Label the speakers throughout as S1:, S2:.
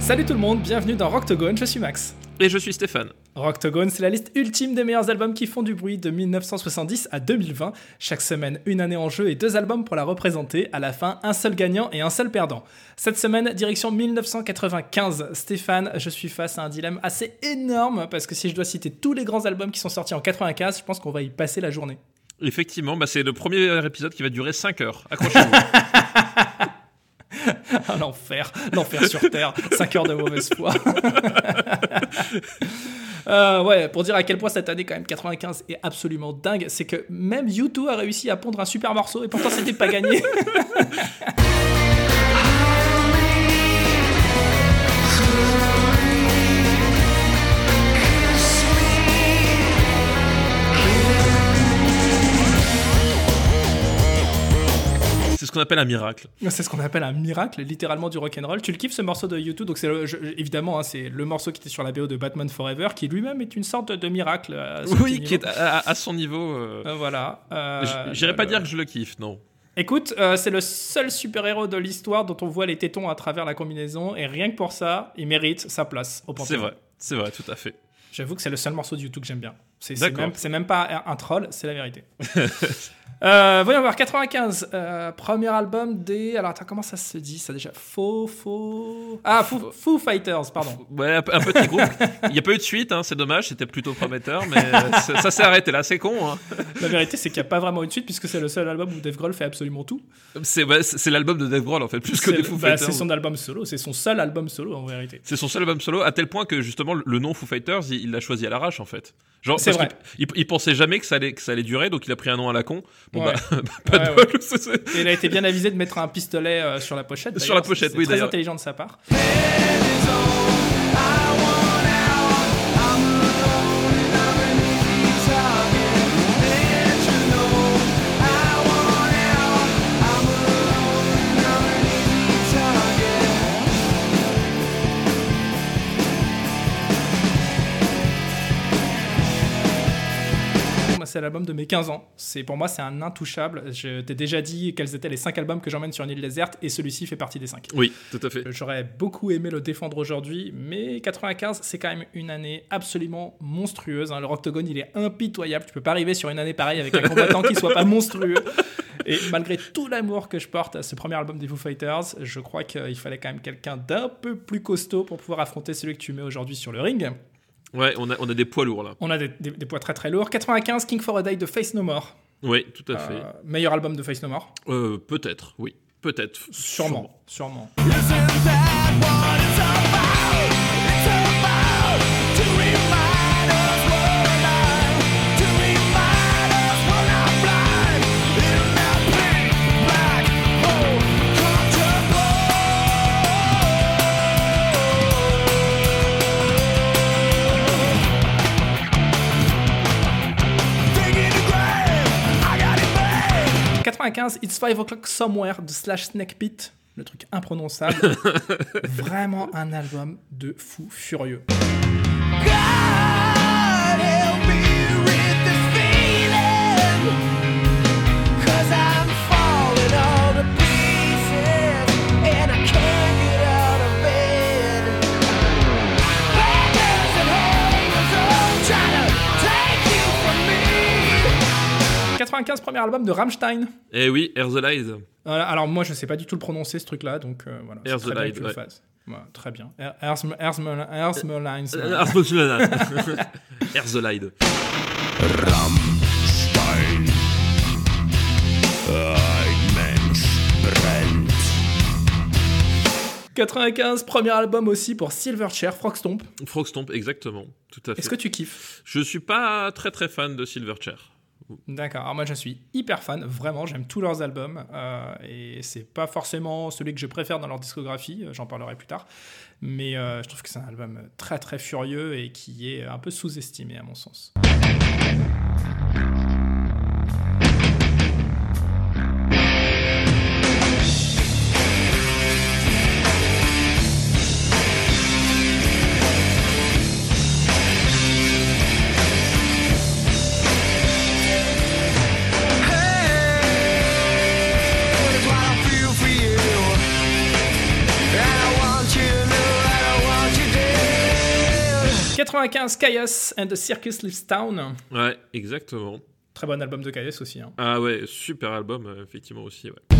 S1: Salut tout le monde, bienvenue dans Rocktogone, je suis Max.
S2: Et je suis Stéphane.
S1: Rocktogone, c'est la liste ultime des meilleurs albums qui font du bruit de 1970 à 2020. Chaque semaine, une année en jeu et deux albums pour la représenter. À la fin, un seul gagnant et un seul perdant. Cette semaine, direction 1995. Stéphane, je suis face à un dilemme assez énorme parce que si je dois citer tous les grands albums qui sont sortis en 95, je pense qu'on va y passer la journée.
S2: Effectivement, bah c'est le premier épisode qui va durer 5 heures. Accrochez-vous.
S1: Ah, l'enfer, l'enfer sur Terre, 5 heures de mauvaise foi. Euh, ouais, pour dire à quel point cette année, quand même, 95 est absolument dingue, c'est que même YouTube a réussi à pondre un super morceau et pourtant c'était pas gagné.
S2: qu'on appelle un miracle.
S1: C'est ce qu'on appelle un miracle, littéralement du rock'n'roll. Tu le kiffes ce morceau de YouTube, donc c'est évidemment hein, c'est le morceau qui était sur la BO de Batman Forever, qui lui-même est une sorte de miracle. à son
S2: Oui, qui est à, à son niveau. euh,
S1: Euh, voilà. Euh,
S2: J'irais pas dire que je le kiffe, non.
S1: Écoute, euh, c'est le seul super-héros de l'histoire dont on voit les tétons à travers la combinaison, et rien que pour ça, il mérite sa place au Panthéon.
S2: C'est vrai, c'est vrai, tout à fait.
S1: J'avoue que c'est le seul morceau de YouTube que j'aime bien. C'est même, même pas un troll, c'est la vérité. euh, voyons voir, 95, euh, premier album des... Alors attends, comment ça se dit ça déjà? Faux, faux... Ah, Foo, Fighters, pardon.
S2: Ouais, un, un petit groupe. Il n'y a pas eu de suite, hein, c'est dommage, c'était plutôt prometteur, mais euh, ça, ça s'est arrêté là, c'est con. Hein.
S1: La vérité, c'est qu'il n'y a pas vraiment une suite, puisque c'est le seul album où Dave Grohl fait absolument tout.
S2: C'est c'est l'album de Dave Grohl en fait, plus que des Foo
S1: bah,
S2: Fighters.
S1: c'est son album solo, c'est son seul album solo en vérité.
S2: C'est son seul album solo, à tel point que justement le nom Foo Fighters, il il l'a choisi à l'arrache en fait. Genre,
S1: C'est vrai.
S2: Il, il pensait jamais que ça, allait, que ça allait durer, donc il a pris un nom à la con. Bon
S1: Ouais.
S2: bah, pas de bol.
S1: Et il a été bien avisé de mettre un pistolet euh, sur la pochette.
S2: Sur la pochette,
S1: C'est
S2: oui,
S1: Très intelligent de sa part. C'est l'album de mes 15 ans. C'est pour moi, c'est un intouchable. Je t'ai déjà dit quels étaient les 5 albums que j'emmène sur une île déserte, et celui-ci fait partie des 5.
S2: Oui, tout à fait.
S1: J'aurais beaucoup aimé le défendre aujourd'hui, mais 95, c'est quand même une année absolument monstrueuse. hein. Le Rocktogone, il est impitoyable. Tu peux pas arriver sur une année pareille avec un combattant qui soit pas monstrueux. Et malgré tout l'amour que je porte à ce premier album des Foo Fighters, je crois qu'il fallait quand même quelqu'un d'un peu plus costaud pour pouvoir affronter celui que tu mets aujourd'hui sur le ring.
S2: Ouais, on a, on a des poids lourds là.
S1: On a des, des- des poids très très lourds. 95, King for a Day de Face No More.
S2: Oui, tout à fait.
S1: Euh, meilleur album de Face No More
S2: Euh, peut-être, oui. Peut-être.
S1: Sûrement, sûrement.
S3: Sûrement.
S1: 95, It's 5 O'Clock Somewhere de Slash Snake Pit. Le truc imprononçable. Vraiment un album de fou furieux. Premier album de Rammstein.
S2: Eh oui, Air the Lies.
S1: Voilà, alors moi je sais pas du tout le prononcer ce truc là, donc euh, voilà. c'est
S2: Air
S1: très
S2: the
S1: le
S2: ouais.
S1: Voilà, très bien. Air-
S2: the Lies.
S4: Rammstein. Ein Mensch brennt.
S1: 95, premier album aussi pour Silverchair, Frogstomp.
S2: Frog Stomp, exactement. Tout à fait.
S1: Est-ce que tu kiffes?
S2: Je suis pas très très fan de Silverchair.
S1: D'accord, alors moi je suis hyper fan, vraiment, j'aime tous leurs albums, euh, et c'est pas forcément celui que je préfère dans leur discographie, euh, j'en parlerai plus tard, mais euh, je trouve que c'est un album très très furieux et qui est un peu sous-estimé à mon sens. 95, Caius and the Circus Leaves Town.
S2: Ouais, exactement.
S1: Très bon album de Caius aussi. hein.
S2: Ah ouais, super album, euh, effectivement aussi. Ouais.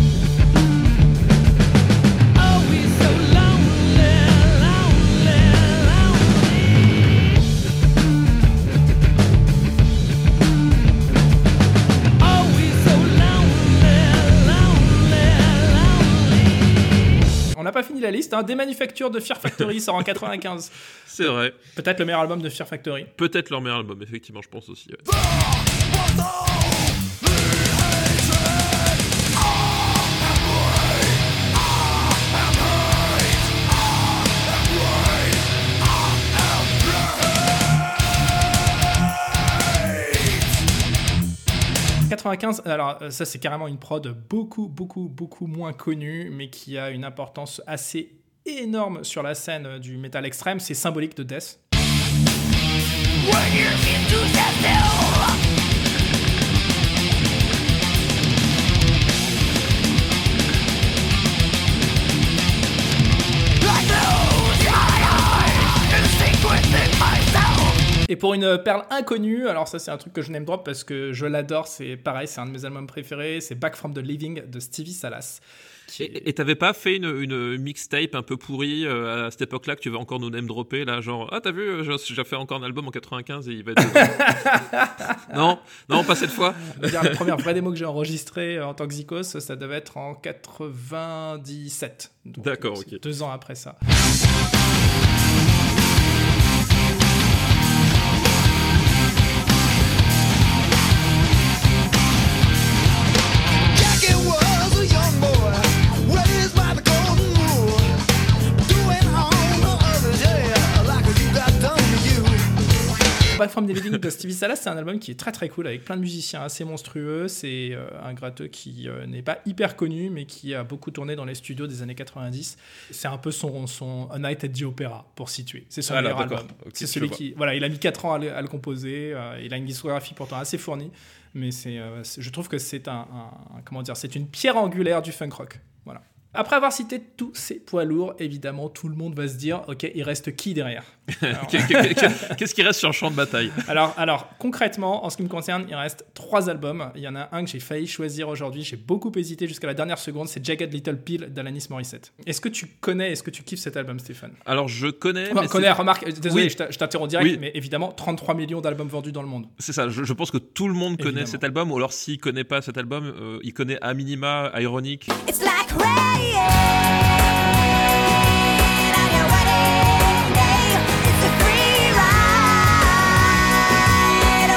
S1: Fini la liste. Hein. Des manufactures de Fear Factory sort en 95.
S2: C'est vrai.
S1: Peut-être le meilleur album de Fear Factory.
S2: Peut-être leur meilleur album, effectivement, je pense aussi. ouais.
S1: – 95, alors euh, ça c'est carrément une prod beaucoup, beaucoup, beaucoup moins connue, mais qui a une importance assez énorme sur la scène euh, du métal extrême, c'est symbolique de Death. Et pour une perle inconnue, alors ça c'est un truc que je n'aime drop parce que je l'adore, c'est pareil, c'est un de mes albums préférés, c'est Back from the Living de Stevie Salas. qui
S2: Et t'avais pas fait une, une mixtape un peu pourrie euh, à cette époque-là que tu vas encore nous name dropper là, genre ah t'as vu, euh, j'ai fait encore un album en 95 et il va être non, non pas cette fois.
S1: La première vraie démo que j'ai enregistrée euh, en tant que Zikos, ça devait être en 97. Donc,
S2: D'accord, ok.
S1: Deux ans après ça. Back from the Living de Stevie Salas, c'est un album qui est très très cool avec plein de musiciens assez monstrueux. C'est euh, un gratteux qui euh, n'est pas hyper connu, mais qui a beaucoup tourné dans les studios des années 90. C'est un peu son, son A Night at the Opera, pour situer. C'est son
S2: Ah là,
S1: meilleur
S2: d'accord.
S1: album.
S2: Ok,
S1: c'est
S2: je
S1: celui qui. Voilà, il a mis 4 ans à le, à le composer. euh, il a une discographie pourtant assez fournie. Mais c'est, c'est- je trouve que c'est un, un- comment dire, c'est une pierre angulaire du funk rock. Après avoir cité tous ces poids lourds, évidemment, tout le monde va se dire, ok, il reste qui derrière
S2: Qu'est-ce qui reste sur le champ de bataille
S1: alors, alors, concrètement, en ce qui me concerne, il reste trois albums. Il y en a un que j'ai failli choisir aujourd'hui. J'ai beaucoup hésité jusqu'à la dernière seconde. C'est Jagged Little Pill d'Alanis Morissette. Est-ce que tu connais, est-ce que tu kiffes cet album, Stéphane?
S2: Alors je connais,
S1: Enfin,
S2: mais
S1: connais, remarque, désolé,
S2: Oui.
S1: je t'interromps direct,
S2: Oui.
S1: mais évidemment, 33 millions d'albums vendus dans le monde.
S2: c'est ça. Je, je pense que tout le monde connaît
S1: Évidemment.
S2: cet album, ou alors s'il connaît pas cet album, euh, il connaît à minima Ironic.
S5: It's like rain on your wedding day. It's a free ride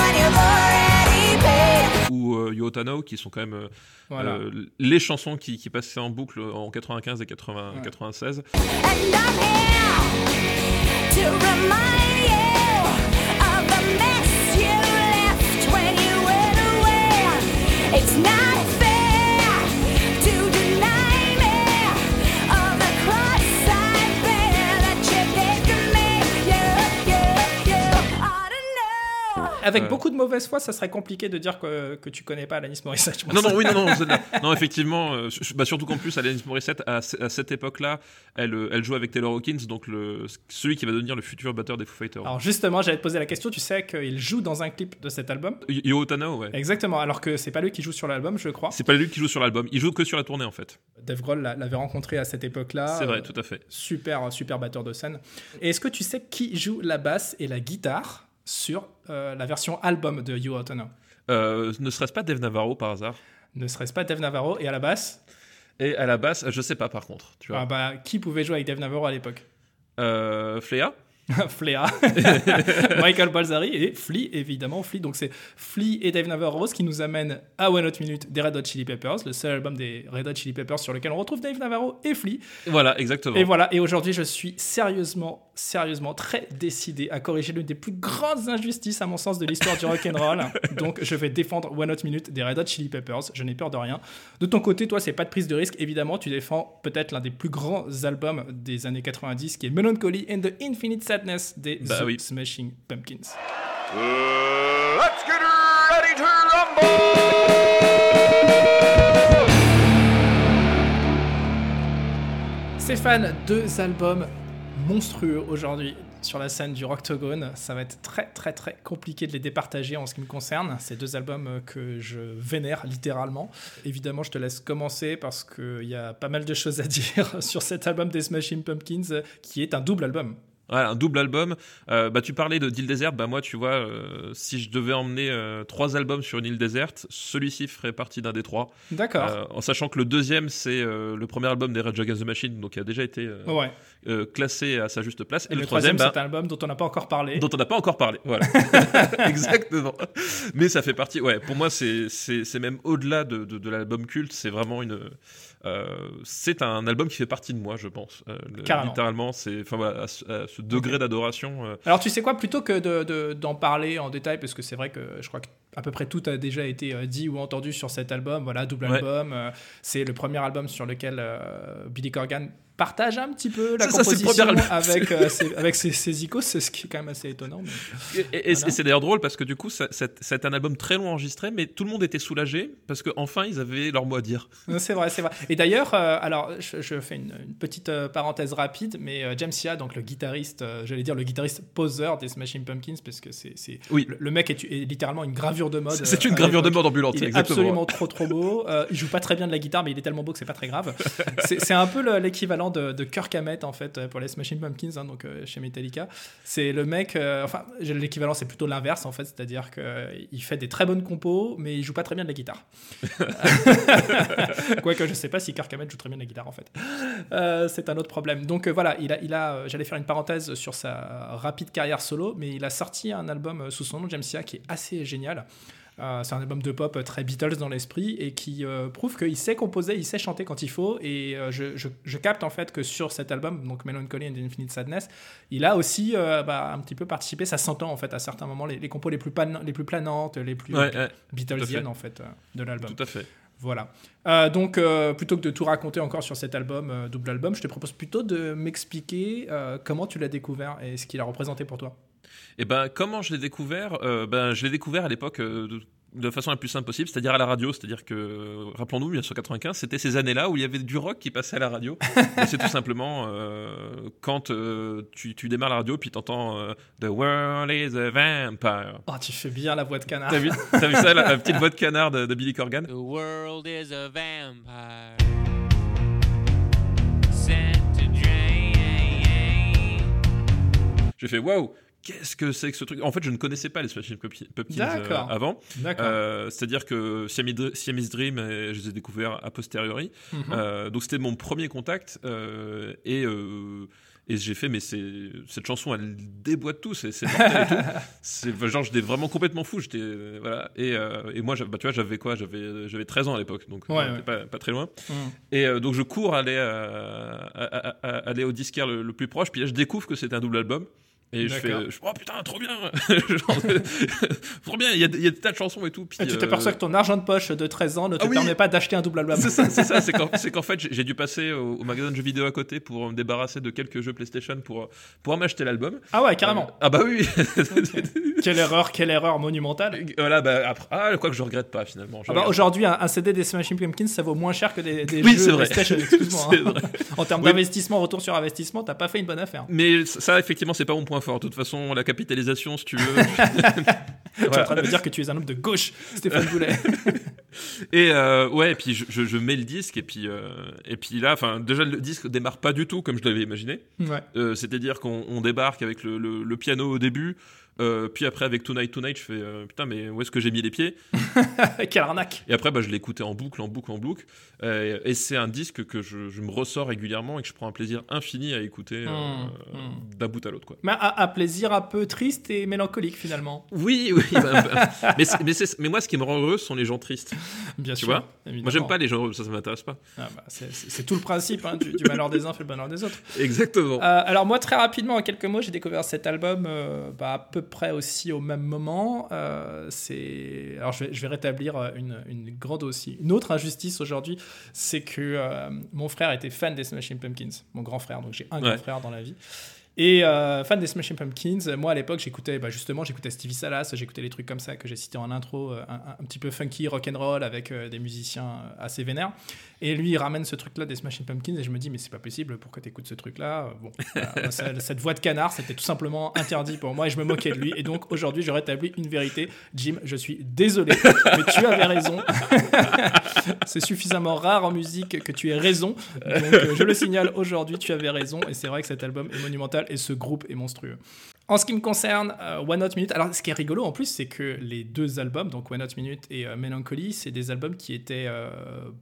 S5: when you've already paid.
S2: ou euh, Yo Tano, qui sont quand même euh,
S1: Voilà.
S2: euh, les chansons qui, qui passaient en boucle en 95 et 80,
S1: Ouais.
S2: 96.
S5: And
S1: Avec
S2: Ouais.
S1: beaucoup de mauvaise foi, ça serait compliqué de dire que, que tu connais pas Alanis Morissette. je pense.
S2: Non, non, oui, non, non, non, effectivement, euh, bah, surtout qu'en plus, Alanis Morissette, à, ce- à cette époque-là, elle, euh, elle joue avec Taylor Hawkins, donc le, celui qui va devenir le futur batteur des Foo Fighters.
S1: Alors justement, j'allais te poser la question. Tu sais qu'il joue dans un clip de cet album?
S2: Yo Tano, ouais.
S1: Exactement, alors que c'est pas lui qui joue sur l'album, je crois.
S2: C'est pas lui qui joue sur l'album, il joue que sur la tournée en fait.
S1: Dave Grohl l'a- l'avait rencontré à cette époque-là.
S2: C'est vrai,
S1: Euh,
S2: tout à fait.
S1: super, super batteur de scène. Et est-ce que tu sais qui joue la basse et la guitare? Sur euh, la version album de You Ought to Know
S2: Euh, ne serait-ce pas Dave Navarro par hasard?
S1: Ne serait-ce pas Dave Navarro Et à la basse,
S2: Et à la basse, je sais pas par contre, tu vois.
S1: ah bah, qui pouvait jouer avec Dave Navarro à l'époque?
S2: Euh, Flea
S1: Michael Balzari et Flea, évidemment. Flea, donc c'est Flea et Dave Navarro, qui nous amène à One Hot Minute des Red Hot Chili Peppers, le seul album des Red Hot Chili Peppers sur lequel on retrouve Dave Navarro et Flea.
S2: Voilà, exactement.
S1: Et voilà, et aujourd'hui, je suis sérieusement, sérieusement très décidé à corriger l'une des plus grandes injustices, à mon sens, de l'histoire du rock'n'roll. Donc, je vais défendre One Hot Minute des Red Hot Chili Peppers. Je n'ai peur de rien. De ton côté, toi, c'est pas de prise de risque. Évidemment, tu défends peut-être l'un des plus grands albums des années 90, qui est Melancholy and the Infinite Sadness des
S2: Bah
S1: The
S2: oui.
S1: Smashing Pumpkins.
S4: Let's get ready to rumble!
S1: Stéphane, deux albums monstrueux aujourd'hui. sur la scène du Rocktogone. Ça va être très très très compliqué de les départager en ce qui me concerne. C'est deux albums euh, que je vénère littéralement. Évidemment, je te laisse commencer parce qu'il y a pas mal de choses à dire sur cet album des Smashing Pumpkins euh, qui est un double album.
S2: Ouais, un double album. Euh, bah, tu parlais de d'île déserte. Bah, moi, tu vois, euh, si je devais emmener euh, trois albums sur une île déserte, celui-ci ferait partie d'un des trois.
S1: D'accord.
S2: En sachant que le deuxième, c'est le premier album des Red Against the Machine, donc qui a déjà été
S1: ouais.
S2: classé à sa juste place.
S1: Et, le, troisième, c'est un album dont on n'a pas encore parlé.
S2: dont on n'a pas encore parlé. Voilà. Exactement. Mais ça fait partie. Ouais, pour moi, c'est même au-delà de, de, de l'album culte. C'est vraiment une. c'est un album qui fait partie de moi, je pense. Littéralement, c'est. Enfin voilà, à ce, à ce degré d'adoration. euh,
S1: Alors tu sais quoi, plutôt que de- de- d'en parler en détail, parce que c'est vrai que je crois que à peu près tout a déjà été euh, dit ou entendu sur cet album, voilà, double
S2: Ouais.
S1: album, euh, c'est le premier album sur lequel euh, Billy Corgan partage un petit peu la
S2: ça, le
S1: composition avec, euh, ses, avec ses, ses icônes, c'est ce qui est quand même assez étonnant. mais-
S2: Et, et- et
S1: Voilà.
S2: c'est d'ailleurs drôle parce que du coup, c'est c'est un album très long enregistré, mais tout le monde était soulagé parce qu'enfin ils avaient leur mot à dire.
S1: C'est vrai, c'est vrai. Et d'ailleurs, euh, alors je, je fais une, une petite euh, parenthèse rapide, mais euh, James Sia, donc le guitariste, euh, j'allais dire le guitariste poseur des Smashing Pumpkins, parce que c'est c'est-
S2: Oui.
S1: le, le mec est, est littéralement une gravure de mode.
S2: C'est-
S1: euh,
S2: une gravure de mode ambulante,
S1: Il est
S2: exactement.
S1: absolument trop trop beau. Euh, il joue pas très bien de la guitare, mais il est tellement beau que c'est pas très grave. C'est c'est un peu le- l'équivalent de, de Kirk Hammett en fait euh, pour les Smashing Pumpkins, hein, donc euh, chez Metallica. C'est le mec, euh, enfin l'équivalent c'est plutôt l'inverse en fait, c'est-à-dire qu'il fait des très bonnes compos, mais il joue pas très bien de la guitare. Quoique je sais pas si Kirk Hammett joue très bien de la guitare en fait. Euh, c'est un autre problème. Donc voilà, il a, il a, j'allais faire une parenthèse sur sa rapide carrière solo, mais il a sorti un album sous son nom, James Sia, qui est assez génial. Euh, c'est un album de pop euh, très Beatles dans l'esprit et qui euh, prouve qu'il sait composer, il sait chanter quand il faut. Et euh, je, je- je capte en fait que sur cet album, donc Melancholy and Infinite Sadness, il a aussi bah, un petit peu participé. Ça s'entend en fait à certains moments les, les compos les plus, pan- les plus planantes, les plus
S2: Ouais, ouais,
S1: Beatlesiennes en fait de l'album.
S2: tout à fait.
S1: Voilà. Euh, donc, euh, plutôt que de tout raconter encore sur cet album, euh, double album, je te propose plutôt de m'expliquer comment tu l'as découvert et ce qu'il a représenté pour toi.
S2: Et ben, comment je l'ai découvert Euh, Ben, je l'ai découvert à l'époque euh, de, de façon la plus simple possible, c'est-à-dire à la radio. C'est-à-dire que, rappelons-nous, 1995, c'était ces années-là où il y avait du rock qui passait à la radio. Et c'est tout simplement euh, quand euh, tu, tu démarres la radio puis t'entends euh, The world is a vampire.
S1: Oh, tu fais bien la voix de canard.
S2: T'as vu, t'as vu ça, la, la petite voix de canard de, de Billy Corgan?
S6: The world is a vampire. Sent to drain.
S2: J'ai fait waouh, qu'est-ce que c'est que ce truc? En fait, je ne connaissais pas les Smashing Pumpkins euh, avant. Euh, C'est-à-dire que Siamese Dr- Siamese Dream, euh, je les ai découverts a posteriori.
S1: Mhm.
S2: Euh, donc c'était mon premier contact et et j'ai fait mais c'est cette chanson elle déboîte tout c'est genre j'étais vraiment complètement fou j'étais voilà et, euh, et moi bah, tu vois j'avais quoi? J'avais j'avais 13 ans à l'époque donc
S1: Ouais, ouais.
S2: pas, pas très loin
S1: Mhm.
S2: et euh, donc je cours aller à- à- à- aller au disquaire le, le plus proche puis là je découvre que c'est un double album et je fais je- oh putain trop bien trop bien il y a, il y a des tas de chansons et tout puis,
S1: Et tu
S2: euh,
S1: t'aperçois que ton argent de poche de 13 ans ne te
S2: Ah oui.
S1: permet pas d'acheter un double album.
S2: c'est ça, c'est ça, c'est qu'en, fait j'ai dû passer au, au magasin de jeux vidéo à côté pour me débarrasser de quelques jeux PlayStation pour pour m'acheter l'album.
S1: Ah ouais, carrément.
S2: Euh, ah bah oui.
S1: quelle erreur, quelle erreur monumentale.
S2: voilà bah après ah quoi que je regrette pas finalement.
S1: Ah bah, Aujourd'hui, un, un CD des Smashing Pumpkins, ça vaut moins cher que des, des
S2: Oui,
S1: jeux
S2: c'est vrai.
S1: PlayStation, excuse-moi.
S2: C'est
S1: hein.
S2: vrai.
S1: en termes
S2: Oui.
S1: d'investissement, retour sur investissement, t'as pas fait une bonne affaire.
S2: Mais ça effectivement c'est pas mon point fort. De toute façon la capitalisation si tu veux.
S1: Tu es en train de me dire que tu es un homme de gauche, Stéphane Boulet.
S2: Et euh, ouais, et puis je, je, je mets le disque et puis euh, et puis là, enfin déjà le disque démarre pas du tout comme je l'avais imaginé.
S1: ouais.
S2: Euh, C'est-à-dire qu'on on débarque avec le, le- le piano au début, puis après avec Tonight Tonight, je fais putain mais où est-ce que j'ai mis les pieds?
S1: Quelle arnaque.
S2: Et après bah, je l'écoutais en boucle, en boucle, en boucle. Euh, et c'est un disque que je, je me ressors régulièrement et que je prends un plaisir infini à écouter euh,
S1: Mmh, mmh.
S2: d'un bout à l'autre.
S1: Mais un, plaisir un peu triste et mélancolique finalement.
S2: Oui, oui. bah, bah, mais, moi ce qui me rend heureux ce sont les gens tristes.
S1: Bien
S2: Tu
S1: sûr.
S2: vois?
S1: évidemment.
S2: Moi j'aime pas les gens heureux, ça ça m'intéresse pas.
S1: Ah bah, c'est- tout le principe hein, du, du malheur des uns fait le bonheur des autres.
S2: Exactement.
S1: Euh, alors moi très rapidement en quelques mots j'ai découvert cet album euh, bah, à peu près aussi au même moment. Euh, c'est alors je vais, je vais rétablir euh, une, une grande aussi une autre injustice aujourd'hui, c'est que euh, mon frère était fan des Smashing Pumpkins, mon grand frère donc j'ai un grand frère dans la vie. Et euh, fan des Smashing Pumpkins, moi à l'époque j'écoutais bah, justement j'écoutais Stevie Salas, j'écoutais les trucs comme ça que j'ai cités en intro, un, un- un petit peu funky, rock'n'roll avec euh, des musiciens assez vénères. Et lui il ramène ce truc là des Smashing Pumpkins et je me dis mais c'est pas possible, pourquoi t'écoutes ce truc là Bon, voilà, cette voix de canard c'était tout simplement interdit pour moi et je me moquais de lui. Et donc aujourd'hui je rétablis une vérité. Jim, je suis désolé, mais tu avais raison. c'est suffisamment rare en musique que tu aies raison. Donc euh, je le signale aujourd'hui, tu avais raison. Et c'est vrai que cet album est monumental et ce groupe est monstrueux. En ce qui me concerne, euh, One Hot Minute, alors ce qui est rigolo en plus, c'est que les deux albums, donc One Hot Minute et euh, Melancholy, c'est des albums qui étaient euh,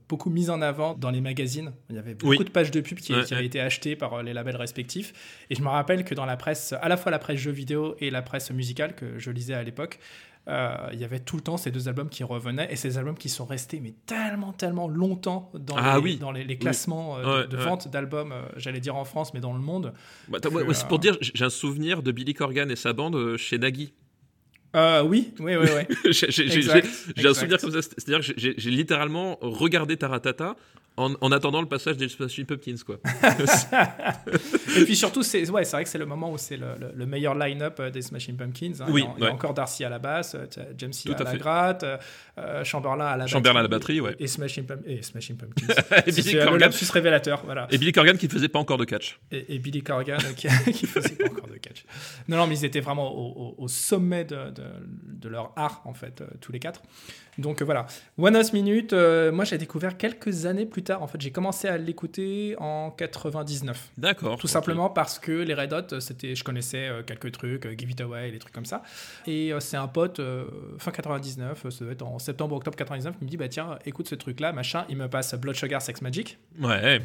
S1: beaucoup mis en avant dans les magazines. Il y avait beaucoup
S2: Oui.
S1: de pages de pub qui,
S2: Ouais,
S1: qui avaient
S2: ouais.
S1: été achetées par euh, les labels respectifs. Et je me rappelle que dans la presse, à la fois la presse jeux vidéo et la presse musicale que je lisais à l'époque, euh, il y avait tout le temps ces deux albums qui revenaient et ces albums qui sont restés mais tellement tellement longtemps dans
S2: Ah
S1: les,
S2: oui.
S1: dans les, les classements euh,
S2: Ouais,
S1: de,
S2: ouais.
S1: vente d'albums, euh, j'allais dire en France mais dans le monde.
S2: Bah,
S1: que,
S2: ouais, pour dire, j'ai un souvenir de Billy Corgan et sa bande chez Nagui.
S1: Euh, oui, oui, oui, oui.
S2: J'ai un souvenir comme ça. C'est-à-dire que j'ai littéralement regardé Taratata en, en attendant le passage des Smashing Pumpkins, quoi.
S1: Et puis surtout, c'est ouais, vrai que c'est le moment où c'est le, le- le meilleur line-up euh, des Smashing Pumpkins. hein.
S2: Oui,
S1: il y a, il y a
S2: ouais.
S1: encore Darcy à la basse, euh, James C à
S2: à
S1: la gratte, euh, Chamberlain à la
S2: Chamberlain à la batterie, ouais.
S1: Et Smashing, Pump- et Smashing Pumpkins.
S2: Et Billy
S1: le
S2: Corgan-
S1: lapsus révélateur, voilà.
S2: Et Billy Corgan qui ne faisait pas encore de catch.
S1: Et, et Billy Corgan qui, qui faisait pas encore de catch. Non, non, mais ils étaient vraiment au, au- au sommet de, de- de leur art, en fait, euh, tous les quatre. Donc euh, voilà. One House Minute, euh, moi j'ai découvert quelques années plus tard. En fait, j'ai commencé à l'écouter en 99.
S2: D'accord.
S1: Tout simplement parce que les Red Hot, euh, c'était, je connaissais quelques trucs, Give It Away, des trucs comme ça. Et c'est un pote, fin 99, euh, ça doit être en septembre, octobre 99, qui me dit, bah tiens, écoute ce truc-là, machin. Il me passe Blood Sugar Sex Magic.
S2: Ouais.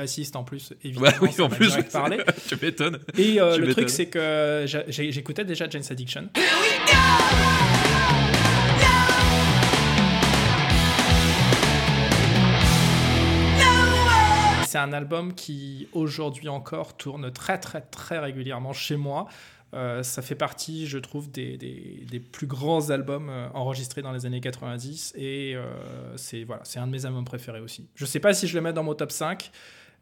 S1: Bassiste en plus, évidemment,
S2: Ouais, oui,
S1: ça
S2: en plus.
S1: parlé.
S2: tu m'étonnes.
S1: Et euh, le truc, c'est que j'écoutais déjà Jane's Addiction. C'est un album qui, aujourd'hui encore, tourne très, très, très régulièrement chez moi. Euh, ça fait partie, je trouve, des, des- des plus grands albums euh, enregistrés dans les années 90 et euh, c'est voilà, c'est un de mes albums préférés aussi. Je sais pas si je le mets dans mon top 5,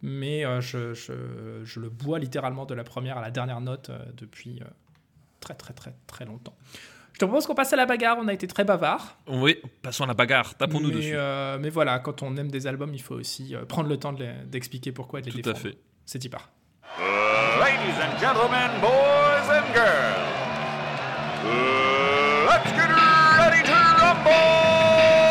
S1: mais euh, je, je- je le bois littéralement de la première à la dernière note euh, depuis euh, très, très, très, très longtemps. Je te propose qu'on passe à la bagarre, on a été très bavard.
S2: Oui, passons à la bagarre. Tapons-nous dessus.
S1: euh, mais voilà, quand on aime des albums, il faut aussi euh, prendre le temps de les- d'expliquer pourquoi et de les
S2: Tout à
S1: défendre.
S2: fait.
S1: C'est y part.
S4: Ladies and gentlemen, boys and girls, let's get ready to rumble!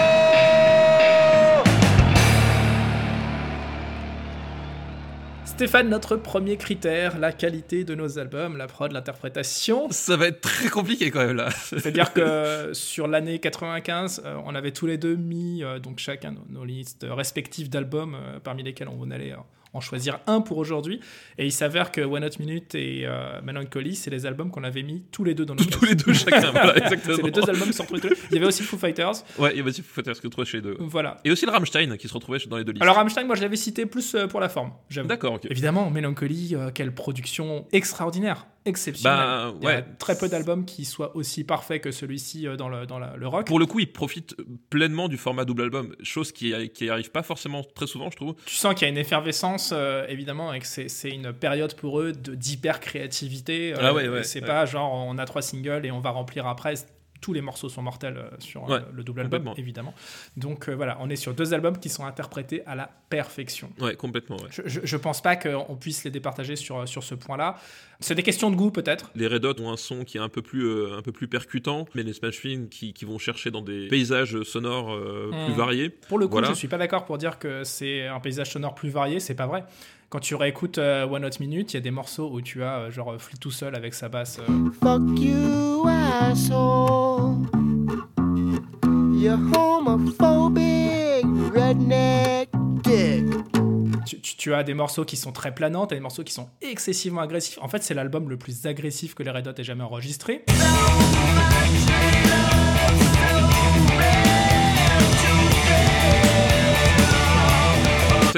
S1: Stéphane, notre premier critère, la qualité de nos albums, la prod, l'interprétation.
S2: Ça va être très compliqué quand même là.
S1: C'est-à-dire que sur l'année 95, euh, on avait tous les deux mis euh, donc chacun nos, nos listes respectives d'albums euh, parmi lesquels on allait en choisir un pour aujourd'hui. Et il s'avère que One Hot Minute et euh, Melancholy, c'est les albums qu'on avait mis tous les deux dans nos
S2: Tous les deux chacun. Voilà, exactement.
S1: C'est les deux albums qui sont retrouvés tous les deux. Il y avait aussi Foo Fighters.
S2: Ouais, il y a aussi Foo Fighters que trouver chez les deux.
S1: Voilà.
S2: Et aussi le Rammstein qui se retrouvait dans les deux listes.
S1: Alors Rammstein, moi je l'avais cité plus euh, pour la forme.
S2: D'accord, ok.
S1: Évidemment, Melancholy, euh, quelle production extraordinaire, exceptionnelle.
S2: Bah,
S1: Il y a très peu d'albums qui soient aussi parfaits que celui-ci euh, dans, le, dans la- le rock.
S2: Pour le coup, il profite pleinement du format double album, chose qui, qui arrive pas forcément très souvent, je trouve.
S1: Tu sens qu'il y a une effervescence, euh, évidemment, et que c'est une période pour eux de- d'hyper-créativité. euh,
S2: Ah ouais, ouais,
S1: c'est pas genre on a trois singles et on va remplir après. Tous les morceaux sont mortels euh, sur euh,
S2: Ouais,
S1: le double album, évidemment. Donc euh, voilà, on est sur deux albums qui sont interprétés à la perfection.
S2: Ouais, complètement, ouais.
S1: Je, je, je pense pas qu'on puisse les départager sur, sur ce point-là. C'est des questions de goût, peut-être.
S2: Les Red Hot ont un son qui est un peu plus, euh, un peu plus percutant, mais les Smash Fin qui, qui vont chercher dans des paysages sonores euh, plus variés.
S1: Pour le coup,
S2: Voilà.
S1: je suis pas d'accord pour dire que c'est un paysage sonore plus varié, c'est pas vrai. Quand tu réécoutes euh, One Hot Minute, il y a des morceaux où tu as euh, genre Flea tout seul avec sa basse. euh,
S3: Fuck you, asshole. You homophobic redneck dick.
S1: tu, tu- tu as des morceaux qui sont très planants, tu as des morceaux qui sont excessivement agressifs. En fait, c'est l'album le plus agressif que les Red Hot aient jamais enregistré.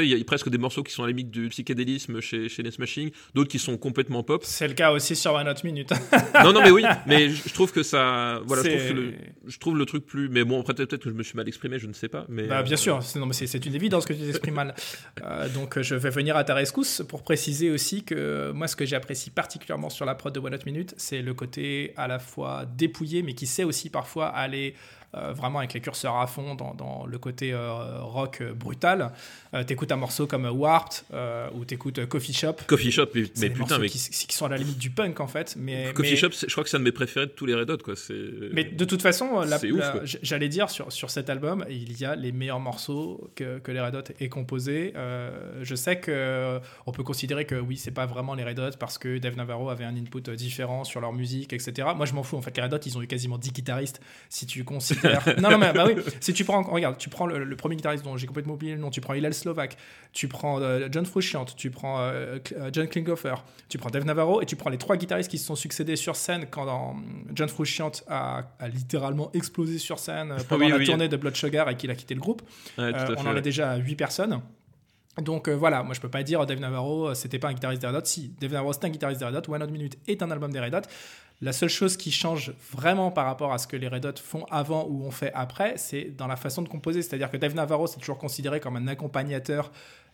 S2: Il y a presque des morceaux qui sont à la limite du psychédélisme chez, chez les Smashing, d'autres qui sont complètement pop.
S1: C'est le cas aussi sur One Hot Minute.
S2: non, non, mais oui, mais je trouve que ça. Voilà, je trouve, que le, je trouve le truc plus. Mais bon, après, peut-être que je me suis mal exprimé, je ne sais pas. Mais,
S1: Bah, bien
S2: euh,
S1: sûr, c'est, une évidence que tu t'exprimes mal. Euh, donc euh, je vais venir à ta rescousse pour préciser aussi que euh, moi ce que j'apprécie particulièrement sur la prod de One Hot Minute, c'est le côté à la fois dépouillé mais qui sait aussi parfois aller vraiment avec les curseurs à fond dans, dans le côté euh, rock euh, brutal. Euh, t'écoutes un morceau comme Warped euh, ou t'écoutes euh, Coffee Shop.
S2: Coffee Shop, mais, mais
S1: des
S2: putain, mais.
S1: qui, qui sont à la limite du punk en fait. Mais,
S2: Coffee
S1: mais-
S2: Shop, je crois que c'est un de mes préférés de tous les Red Hot, quoi. C'est.
S1: mais de toute façon, j'allais dire sur, sur cet album, il y a les meilleurs morceaux que, que les Red Hot aient composés. Euh, je sais que euh, on peut considérer que oui, c'est pas vraiment les Red Hot parce que Dave Navarro avait un input euh, différent sur leur musique, etc. Moi, je m'en fous. En fait, les Red Hot, ils ont eu quasiment 10 guitaristes. Si tu considères. non, non, mais bah oui. Si tu prends, regarde, tu prends le, le premier guitariste dont j'ai complètement oublié le nom, tu prends Hillel Slovak, tu prends euh, John Frusciante, tu prends euh, euh, John Klinghoffer, tu prends Dave Navarro et tu prends les trois guitaristes qui se sont succédés sur scène quand dans- John Frusciante a, a littéralement explosé sur scène pendant
S2: Oui,
S1: la
S2: oui.
S1: tournée de Blood Sugar et qu'il a quitté le groupe.
S2: Ouais,
S1: on
S2: fait,
S1: en est déjà à 8 personnes. Donc euh, voilà, moi je peux pas dire Dave Navarro, euh, c'était pas un guitariste des Red Hot. Si, Dave Navarro c'est un guitariste des Red Hot, One Hot Minute est un album des Red Hot. La seule chose qui change vraiment par rapport à ce que les Red Hot font avant ou ont fait après, c'est dans la façon de composer. C'est-à-dire que Dave Navarro, c'est toujours considéré comme un accompagnateur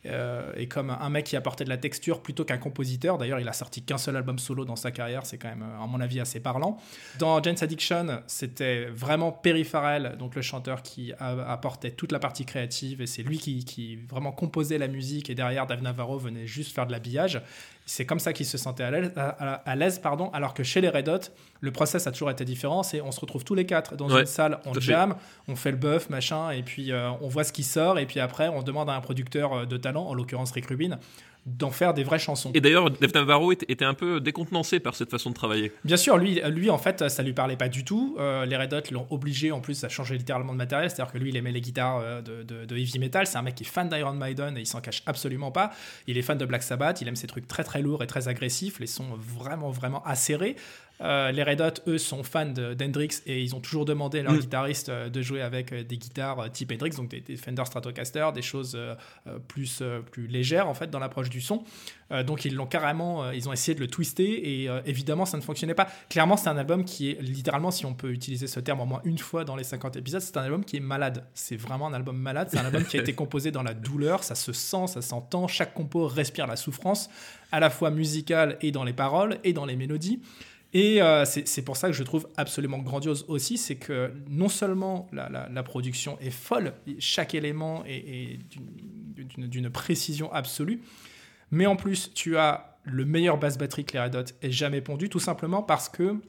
S1: euh, et comme un mec qui apportait de la texture plutôt qu'un compositeur. D'ailleurs, il a sorti qu'un seul album solo dans sa carrière, c'est quand même, euh, à mon avis, assez parlant. Dans Jane's Addiction, c'était vraiment Perry Farrell, donc le chanteur qui apportait toute la partie créative et c'est lui qui, qui vraiment composait la musique et derrière Dave Navarro venait juste faire de l'habillage. C'est comme ça qu'il se sentait à l'aise, pardon, alors que chez les Red Hot, le process a toujours été différent. C'est on se retrouve tous les quatre dans
S2: Ouais,
S1: une salle, on
S2: fait.
S1: jam, on fait le bœuf, machin, et puis euh, on voit ce qui sort, et puis après on demande à un producteur euh, de talent, en l'occurrence Rick Rubin, d'en faire des vraies chansons.
S2: Et d'ailleurs, Dave Navarro était, un peu décontenancé par cette façon de travailler.
S1: Bien sûr, lui, lui en fait, ça lui parlait pas du tout. Euh, les Red Hot l'ont obligé, en plus, à changer littéralement de matériel. C'est-à-dire que lui, il aimait les guitares euh, de, de- de heavy metal. C'est un mec qui est fan d'Iron Maiden et il s'en cache absolument pas. Il est fan de Black Sabbath. Il aime ces trucs très très lourds et très agressifs. Les sons vraiment vraiment acérés. Euh, les Red Hot, eux, sont fans d'Hendrix et ils ont toujours demandé à leur
S2: Mm.
S1: guitariste euh, de jouer avec euh, des guitares type Hendrix, donc des, des Fender Stratocaster, des choses plus, plus légères en fait dans l'approche du son. Donc ils l'ont carrément, ils ont essayé de le twister et évidemment ça ne fonctionnait pas. Clairement c'est un album qui est littéralement, si on peut utiliser ce terme au moins une fois dans les 50 épisodes, c'est un album qui est malade. C'est vraiment un album malade, c'est un album qui a été composé dans la douleur, ça se sent, ça s'entend, chaque compo respire la souffrance, à la fois musicale et dans les paroles et dans les mélodies. Et euh, c'est pour ça que je trouve absolument grandiose aussi, c'est que non seulement la, production est folle, chaque élément est, est d'une précision absolue, mais en plus tu as le meilleur basse batterie que les Red Hot ait jamais pondu, tout simplement parce que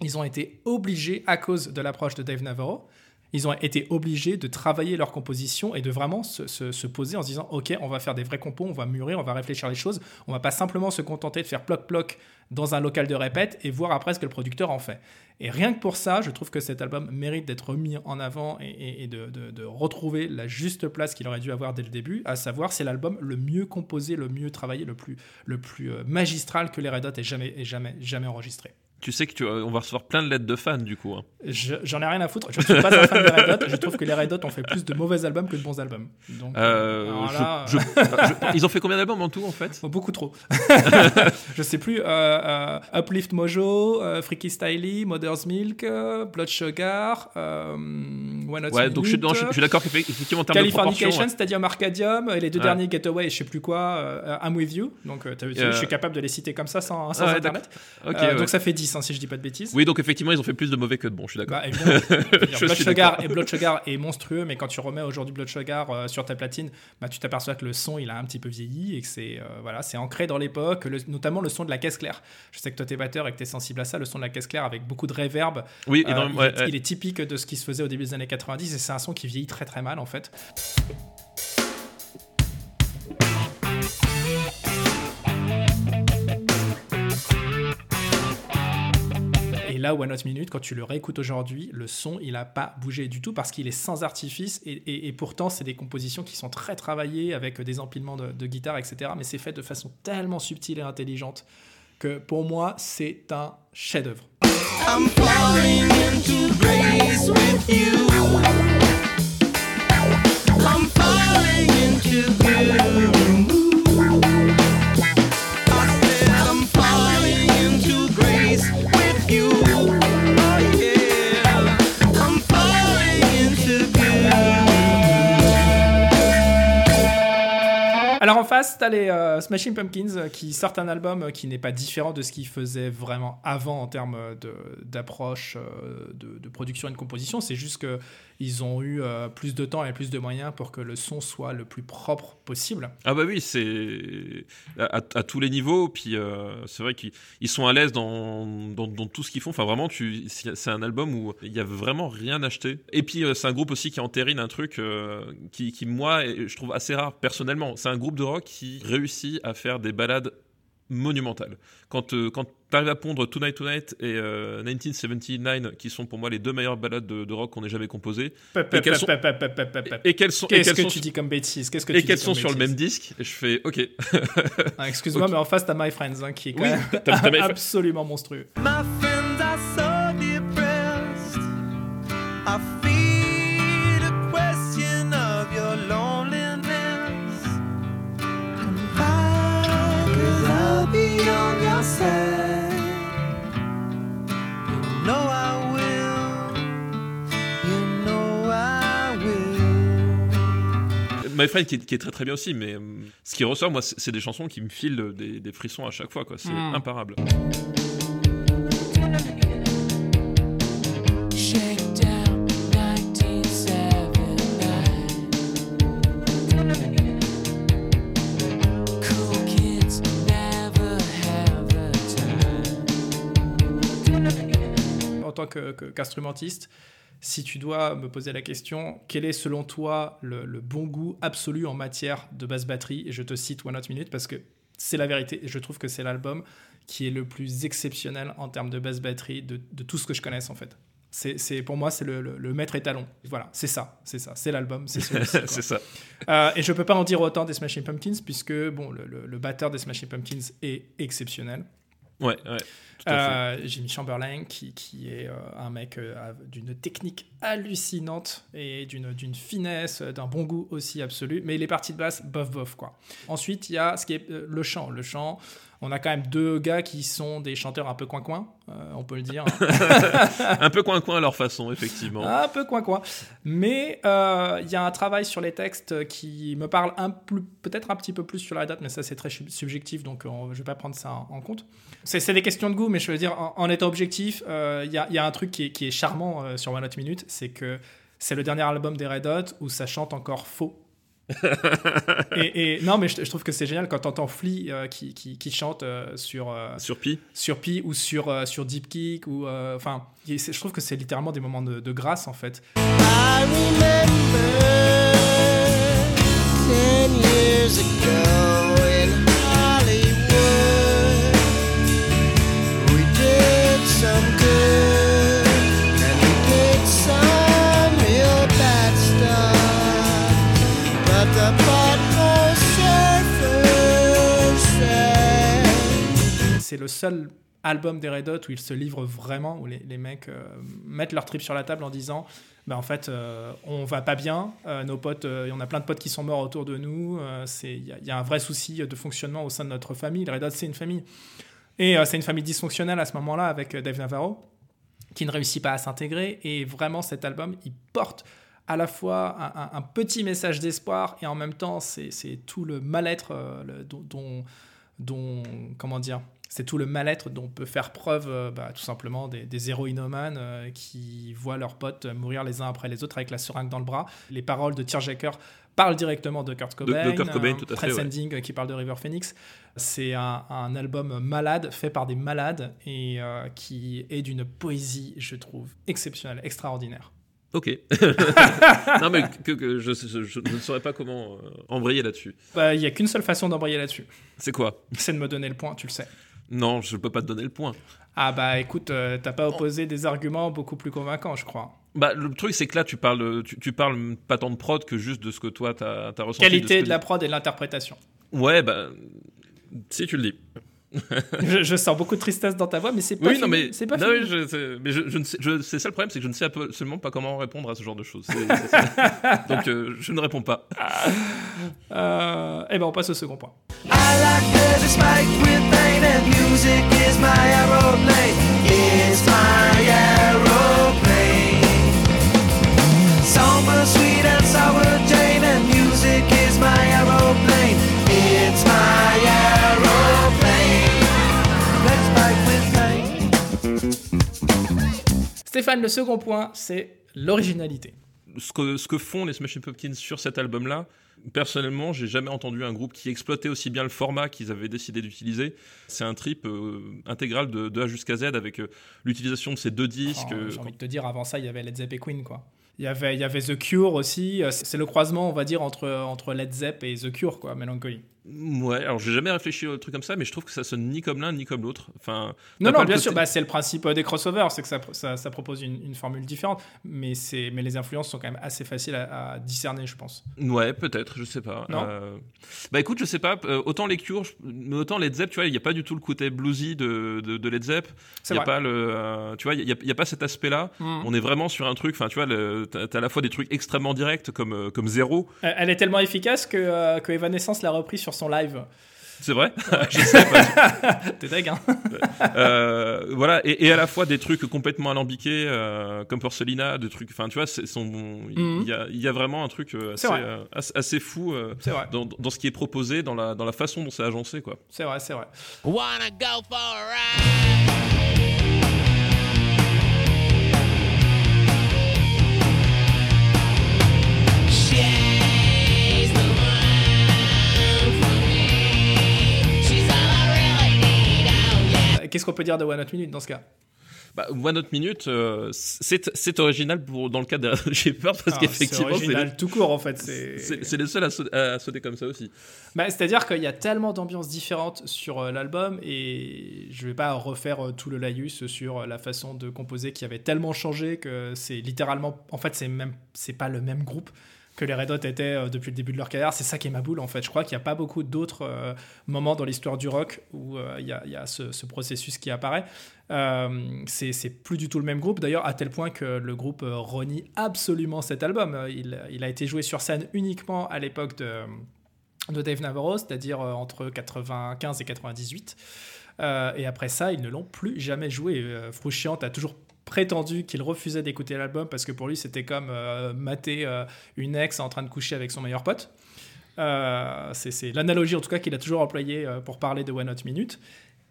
S1: ils ont été obligés, à cause de l'approche de Dave Navarro, ils ont été obligés de travailler leur composition et de vraiment se, se- se poser en se disant ok on va faire des vrais compos, on va mûrir, on va réfléchir les choses, on va pas simplement se contenter de faire ploc ploc dans un local de répète et voir après ce que le producteur en fait. Et rien que pour ça, je trouve que cet album mérite d'être remis en avant et, de, retrouver la juste place qu'il aurait dû avoir dès le début, à savoir c'est l'album le mieux composé, le mieux travaillé, le plus, euh, magistral que les Red Hot aient jamais, jamais enregistré.
S2: Tu sais que tu, on va recevoir plein de lettres de fans du coup. hein.
S1: Je- J'en ai rien à foutre. Je ne suis pas un fan des Red Hot. Je trouve que les Red Hot ont fait plus de mauvais albums que de bons albums. Donc,
S2: Euh, je- je- je- ils ont fait combien d'albums en tout en fait?
S1: Euh, beaucoup trop. je sais plus. euh, euh, Uplift Mojo, euh, Freaky Styly, Mother's Milk, euh, Blood Sugar, euh, One Hot
S2: Ouais, donc je suis,
S1: Minute,
S2: non, je, je suis d'accord qu'effectivement en termes de proportion.
S1: Californication, Stadium Arcadium, et les deux
S2: Ouais.
S1: derniers Getaway, je sais plus quoi, euh, I'm With You. Donc, euh, vu,
S2: Euh,
S1: je suis capable de les citer comme ça sans, sans
S2: Ah ouais,
S1: internet. Euh,
S2: ouais.
S1: Donc ça fait 10, hein, si je dis pas de bêtises.
S2: Oui, donc effectivement, ils ont fait plus de mauvais que de bons, je suis d'accord.
S1: Bah, Blood, Sugar et Blood Sugar est monstrueux, mais quand tu remets aujourd'hui Blood Sugar euh, sur ta platine, bah, tu t'aperçois que le son il a un petit peu vieilli et que c'est euh, voilà, c'est ancré dans l'époque, notamment le son de la caisse claire. Je sais que toi t'es batteur et que t'es sensible à ça, le son de la caisse claire avec beaucoup de reverb.
S2: oui,
S1: euh,
S2: ouais,
S1: est,
S2: ouais.
S1: il est typique de ce qui se faisait au début des années 90 et c'est un son qui vieillit très très mal en fait. Là, One Hot Minute, quand tu le réécoutes aujourd'hui, le son, il n'a pas bougé du tout parce qu'il est sans artifice. Et, pourtant, c'est des compositions qui sont très travaillées avec des empilements de, de guitare, etc. Mais c'est fait de façon tellement subtile et intelligente que pour moi, c'est un chef-d'œuvre. Face, t'as les euh, Smashing Pumpkins euh, qui sortent un album euh, qui n'est pas différent de ce qu'ils faisaient vraiment avant en termes de- d'approche, euh, de, de production et de composition. C'est juste que ils ont eu euh, plus de temps et plus de moyens pour que le son soit le plus propre possible.
S2: Ah bah oui, c'est à, tous les niveaux. Puis euh, c'est vrai qu'ils ils sont à l'aise dans, dans, tout ce qu'ils font. Enfin vraiment, c'est un album où il y a vraiment rien acheté. Et puis euh, c'est un groupe aussi qui entérine un truc euh, qui, moi je trouve assez rare personnellement. C'est un groupe de rock qui réussit à faire des balades monumentales. Quand euh, quand t'arrives à pondre Tonight Tonight et euh, 1979, qui sont pour moi les deux meilleures balades de, de rock qu'on ait jamais composées, Et qu'elles sont-
S1: Qu'est-ce que tu dis comme bêtise? Qu'est-ce que
S2: et
S1: tu
S2: qu'elles sont sur le même disque, et je fais ok.
S1: Ah, Excuse-moi, mais en face, t'as My Friends, hein, qui est quand
S2: Oui,
S1: même absolument monstrueux.
S3: My friends are so depressed. I
S2: My Friend qui est, qui est très très bien aussi, mais euh, ce qui ressort, moi, c'est des chansons qui me filent des, des frissons à chaque fois, quoi. C'est
S1: Mm.
S2: imparable.
S1: Qu'instrumentiste, si tu dois me poser la question, quel est selon toi le, le bon goût absolu en matière de basse batterie? Et je te cite One Hot Minute parce que c'est la vérité. Et je trouve que c'est l'album qui est le plus exceptionnel en termes de basse batterie de, de tout ce que je connaisse en fait. C'est, pour moi, c'est le, le- le maître étalon. Voilà, c'est ça, c'est ça, c'est l'album, c'est
S2: ça.
S1: Euh, et je peux pas en dire autant des Smashing Pumpkins puisque bon, le, le- le batteur des Smashing Pumpkins est exceptionnel.
S2: Ouais, ouais.
S1: Euh, Jimmy Chamberlain, qui, qui est euh, un mec euh, d'une technique hallucinante et d'une finesse, euh, d'un bon goût aussi absolu. Mais les parties de basse, bof bof quoi. Ensuite, il y a ce qui est le chant. Le chant, on a quand même deux gars qui sont des chanteurs un peu coin-coin, euh, on peut le dire.
S2: Un peu coin-coin à leur façon, effectivement.
S1: Un peu coin-coin. Mais euh, il y a un travail sur les textes qui me parle peut-être un petit peu plus sur la date, mais ça c'est très sub- subjectif, donc euh, je ne vais pas prendre ça en, en compte. C'est des questions de goût, mais je veux dire, en, en étant objectif, euh, il y, a, il y a un truc qui est, qui est charmant euh, sur One Hot Minute, c'est que c'est le dernier album des Red Hot où ça chante encore faux. et, et- non, mais je, je trouve que c'est génial quand t'entends Flea euh, qui, qui, qui chante euh, sur, euh,
S2: Sur Pi.
S1: sur Pi ou sur, euh, sur Deep Kick ou euh, enfin je trouve que c'est littéralement des moments de, de grâce en fait
S3: I remember ten years ago
S1: c'est le seul album des Red Hot où ils se livrent vraiment où les, mecs euh, mettent leur trip sur la table en disant bah en fait euh, on va pas bien euh, nos potes euh, on a plein de potes qui sont morts autour de nous il y, a- il y un vrai souci de fonctionnement au sein de notre famille les Red Hot c'est une famille et c'est une famille dysfonctionnelle à ce moment-là avec Dave Navarro qui ne réussit pas à s'intégrer. Et vraiment, cet album, il porte à la fois un, petit message d'espoir et en même temps, c'est tout le mal-être dont, dont- comment dire, c'est tout le mal-être dont peut faire preuve euh, bah, tout simplement des, des héroïnomanes euh, qui voient leurs potes mourir les uns après les autres avec la seringue dans le bras. Les paroles de Tearjerker parlent directement de Kurt Cobain.
S2: de Kurt Cobain, tout à fait, ouais.
S1: Transcending, euh, qui parle de River Phoenix. C'est un, un album malade, fait par des malades et euh, qui est d'une poésie, je trouve, exceptionnelle, extraordinaire.
S2: Ok. non, mais que, que je, je- je ne saurais pas comment euh, embrayer là-dessus.
S1: Bah, Il n'y a qu'une seule façon d'embrayer là-dessus,
S2: C'est quoi?
S1: C'est de me donner le point, tu le sais.
S2: Non, je peux pas te donner le point.
S1: Ah bah écoute, euh, t'as pas opposé des arguments beaucoup plus convaincants, je crois.
S2: Bah, le truc, c'est que là, tu parles, tu, tu parles pas tant de prod que juste de ce que toi, t'as as ressenti.
S1: Qualité de
S2: que-
S1: la prod et de l'interprétation.
S2: Ouais, bah, si tu le dis.
S1: je, je sens beaucoup de tristesse dans ta voix, mais c'est pas
S2: Oui, non, mais,
S1: c'est pas
S2: non,
S1: fini.
S2: oui, je, mais je, je ne sais, je- c'est ça le problème, c'est que je ne sais absolument pas comment répondre à ce genre de choses. C'est- c'est ça. Donc, euh, je ne réponds pas.
S1: Euh, eh ben, on passe au second point.
S3: I like
S1: Stéphane, le second point, c'est l'originalité.
S2: Ce que, ce que font les Smashing Pumpkins sur cet album-là, personnellement, j'ai jamais entendu un groupe qui exploitait aussi bien le format qu'ils avaient décidé d'utiliser. C'est un trip euh, intégral de, de A jusqu'à Z avec euh, l'utilisation de ces deux disques.
S1: Oh,
S2: euh,
S1: J'ai envie de te dire, avant ça, il y avait Led Zepp et Queen, quoi. Il y avait, il y avait The Cure aussi. euh, C'est c'est le croisement, on va dire, entre, entre Led Zepp et The Cure, quoi, Melancholy.
S2: Ouais, alors j'ai jamais réfléchi au truc comme ça, mais je trouve que ça sonne ni comme l'un ni comme l'autre. Enfin,
S1: Non, non, bien sûr, bah, c'est le principe euh, des crossovers, c'est que ça, ça, ça propose une, une formule différente, mais, mais les influences sont quand même assez faciles à, à discerner, je pense.
S2: Ouais, peut-être, je sais pas.
S1: Non
S2: Euh, Bah écoute, je sais pas. euh, autant les Cure, je- mais autant Led Zepp, tu vois, il y a pas du tout le côté bluesy de, de, de Led Zepp.
S1: C'est
S2: Il y a
S1: vrai.
S2: pas le, euh, tu vois, il y a, pas cet aspect-là.
S1: Mm.
S2: On est vraiment sur un truc. Enfin, tu vois, t'as à la fois des trucs extrêmement directs comme comme Zéro.
S1: Elle elle est tellement efficace que, euh, que Evanescence l'a repris sur son live.
S2: C'est vrai. je sais pas.
S1: T'es deg, hein
S2: Euh, voilà, et, et à la fois des trucs complètement alambiqués, euh, comme Porcelina, des trucs. Enfin, tu vois. Il
S1: Mhm.
S2: y, a, il y a vraiment un truc euh, assez, euh, assez, assez fou. euh,
S1: vrai,
S2: dans, dans ce qui est proposé, dans la, dans la façon dont c'est agencé, quoi.
S1: c'est vrai, c'est vrai.
S6: Wanna go for a ride?
S1: Qu'est-ce qu'on peut dire de One Hot Minute dans ce cas?
S2: Bah, One Hot Minute, euh, c'est original pour, dans le cas de J'ai peur parce
S1: Ah,
S2: qu'effectivement,
S1: c'est original
S2: les,
S1: tout court en fait. C'est
S2: les seuls à, sau- à sauter comme ça aussi.
S1: Bah, C'est-à-dire qu'il y a tellement d'ambiances différentes sur euh, l'album et je vais pas refaire euh, tout le laïus sur la façon de composer qui avait tellement changé que c'est littéralement, en fait, c'est même, c'est pas le même groupe que les Red Hot étaient euh, depuis le début de leur carrière. C'est ça qui est ma boule en fait. Je crois qu'il n'y a pas beaucoup d'autres euh, moments dans l'histoire du rock où euh, il y, a, ce, ce processus qui apparaît. C'est plus du tout le même groupe d'ailleurs à tel point que le groupe renie absolument cet album. Il, a été joué sur scène uniquement à l'époque de Dave Navarro, c'est-à-dire entre 95 et 98. Euh, et après ça, ils ne l'ont plus jamais joué. Euh, Frusciante a toujours prétendu qu'il refusait d'écouter l'album parce que pour lui, c'était comme euh, mater euh, une ex en train de coucher avec son meilleur pote. Euh, c'est l'analogie en tout cas qu'il a toujours employée pour parler de One Hot Minute.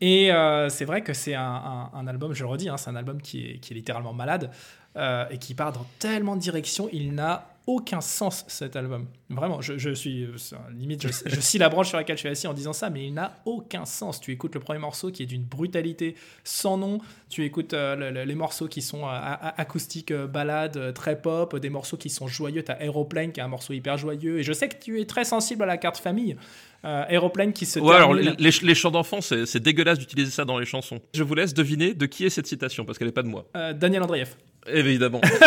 S1: Et c'est vrai que c'est un, album, je le redis, hein, c'est un album qui est, littéralement malade et qui part dans tellement de directions. Il n'a aucun sens cet album. Vraiment, je, je suis limite, je, je scie la branche sur laquelle je suis assis en disant ça, mais il n'a aucun sens. Tu écoutes le premier morceau qui est d'une brutalité sans nom. Tu écoutes euh, le- le- les morceaux qui sont euh, acoustiques, euh, balades, très pop, des morceaux qui sont joyeux. T'as Aeroplane qui est un morceau hyper joyeux. Et je sais que tu es très sensible à la carte famille. Aeroplane qui se
S2: Ouais, alors les, les- les chants d'enfants, c'est dégueulasse d'utiliser ça dans les chansons. Je vous laisse deviner de qui est cette citation parce qu'elle n'est pas de moi.
S1: Daniel Andreev.
S2: Évidemment.